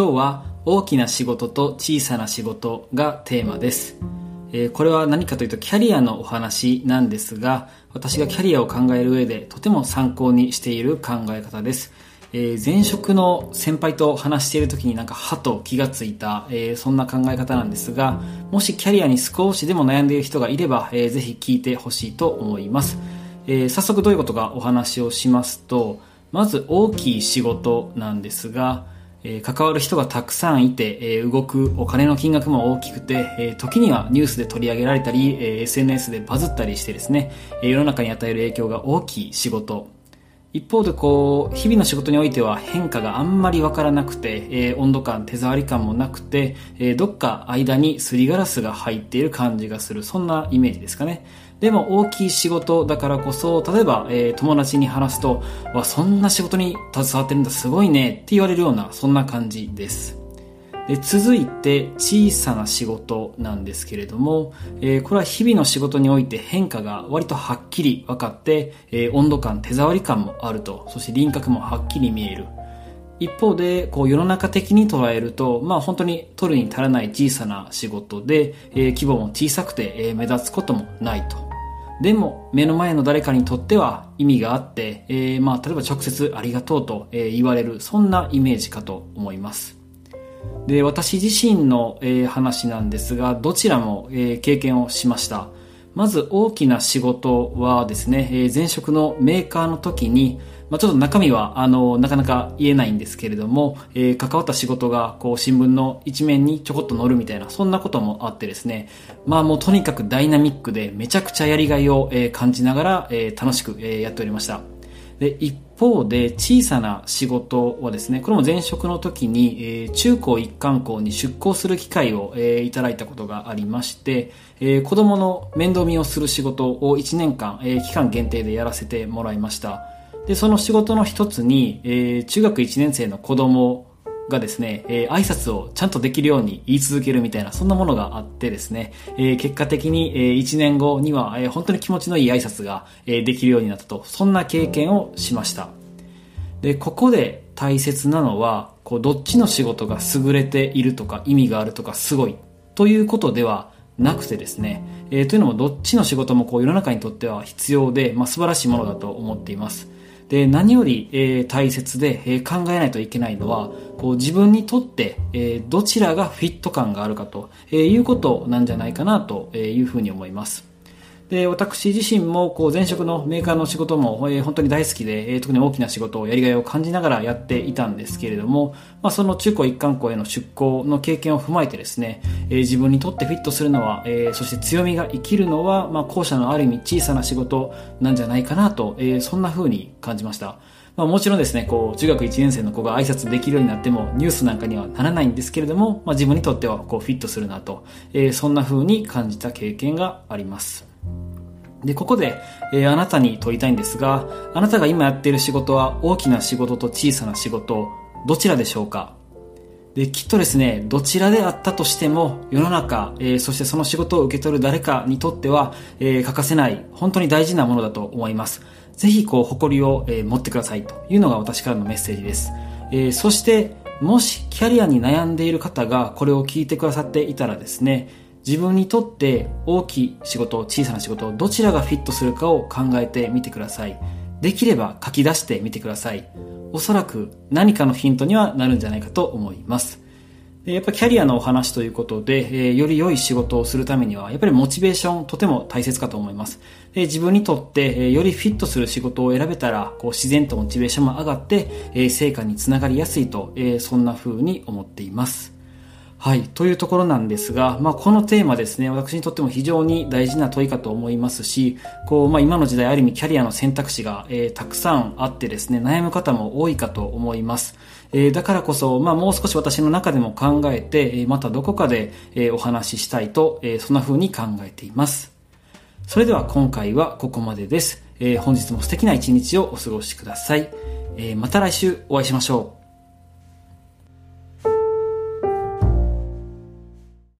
今日は大きな仕事と小さな仕事がテーマです。え、これは何かというとキャリアのお話なんですが、私がキャリアを考える上でとても参考にしている考え方です。え、前職の先輩と話している時になんかはと気がついた、え、そんな考え方なんですが、もしキャリアに少しでも悩んでいる人がいれば、えー、ぜひ聞いてほしいと思います。え、早速どういうことかお話をしますと、まず大きい仕事なんですが、えー、関わる人がたくさんいて、えー、動くお金の金額も大きくて、えー、時にはニュースで取り上げられたり、え SNS でバズったりしてですね、え世の中に与える影響が大きい仕事。一方でこう日々の仕事においては変化があんまりわからなくて、えー、温度感手触り感もなくて、えー、どっか間にすりガラスが入っている感じがする。そんなイメージですかね。でも大きい仕事だからこそ例えば、えー、友達に話すとわそんな仕事に携わってるんだすごいねって言われるようなそんな感じです。で続いて小さな仕事なんですけれども、えー、これは日々の仕事において変化が割とはっきり分かって、えー、温度感手触り感もあるとそして輪郭もはっきり見える。一方でこう世の中的に捉えると、まあ、本当に取るに足らない小さな仕事で、えー、規模も小さくて、え目立つこともないと。でも目の前の誰かにとっては意味があって、えー、まあ例えば直接ありがとうと、え言われるそんなイメージかと思います。で私自身の、え、話なんですがどちらも、え、経験をしました。まず大きな仕事はですね、え、前職のメーカーの時に、ま、ちょっと中身はあのなかなか言えないんですけれども、え、関わった仕事がこう新聞の一面にちょこっと載るみたいなそんなこともあってですねまあもうとにかくダイナミックでめちゃくちゃやりがいを、え、感じながら、え、楽しく、え、やっておりました。で一方で小さな仕事はですねこれも前職の時に、えー、中高一貫校に出向する機会を、えー、いただいたことがありまして、えー、子供の面倒見をする仕事を1年間、えー、期間限定でやらせてもらいました。でその仕事の一つに、えー、中学1年生の子供がですね、えー、挨拶をちゃんとできるように言い続けるみたいな、そんなものがあってですね、えー、結果的に、えー、1年後には、えー、本当に気持ちのいい挨拶が、えー、できるようになったと、そんな経験をしました。で、ここで大切なのは、こう、どっちの仕事が優れているとか、意味があるとか、すごいということではなくてですね、えー、というのもどっちの仕事もこう世の中にとっては必要で、まあ、素晴らしいものだと思っています。で、何より、えー、大切で、えー、考えないといけないのは、こう自分にとって、えー、どちらがフィット感があるかと、えー、いうことなんじゃないかなというふうに思います。で、私自身も、こう、前職のメーカーの仕事も、えー、本当に大好きで、えー、特に大きな仕事をやりがいを感じながらやっていたんですけれども、まあ、その中高一貫校への出向の経験を踏まえてですね、えー、自分にとってフィットするのは、えー、そして強みが生きるのは、まあ、後者のある意味小さな仕事なんじゃないかなと、えー、そんな風に感じました。まあ、もちろんですね、こう、中学1年生の子が挨拶できるようになっても、ニュースなんかにはならないんですけれども、まあ、自分にとっては、こう、フィットするなと、えー、そんな風に感じた経験があります。で、ここで、えー、あなたに問いたいんですが、あなたが今やっている仕事は大きな仕事と小さな仕事、どちらでしょうか？で、きっとですね、どちらであったとしても、世の中、えー、そしてその仕事を受け取る誰かにとっては、えー、欠かせない、本当に大事なものだと思います。ぜひ、こう、誇りを、え、持ってくださいというのが私からのメッセージです。え、そして、もし、キャリアに悩んでいる方がこれを聞いてくださっていたらですね、自分にとって大きい仕事、小さな仕事、どちらがフィットするかを考えてみてください。できれば書き出してみてください。おそらく何かのヒントにはなるんじゃないかと思います。やっぱキャリアのお話ということで、えー、より良い仕事をするためには、やっぱりモチベーションとても大切かと思います。で自分にとって、えー、よりフィットする仕事を選べたら、こう自然とモチベーションも上がって、え、成果につながりやすいと、え、そんな風に思っています。はい。というところなんですが、まあ、このテーマですね、私にとっても非常に大事な問いかと思いますし、こう、まあ、今の時代ある意味キャリアの選択肢が、えー、たくさんあってですね、悩む方も多いかと思います。えー、だからこそ、まあ、もう少し私の中でも考えて、えまたどこかで、えー、お話ししたいと、えー、そんな風に考えています。それでは今回はここまでです。えー、本日も素敵な一日をお過ごしください。えー、また来週お会いしましょう。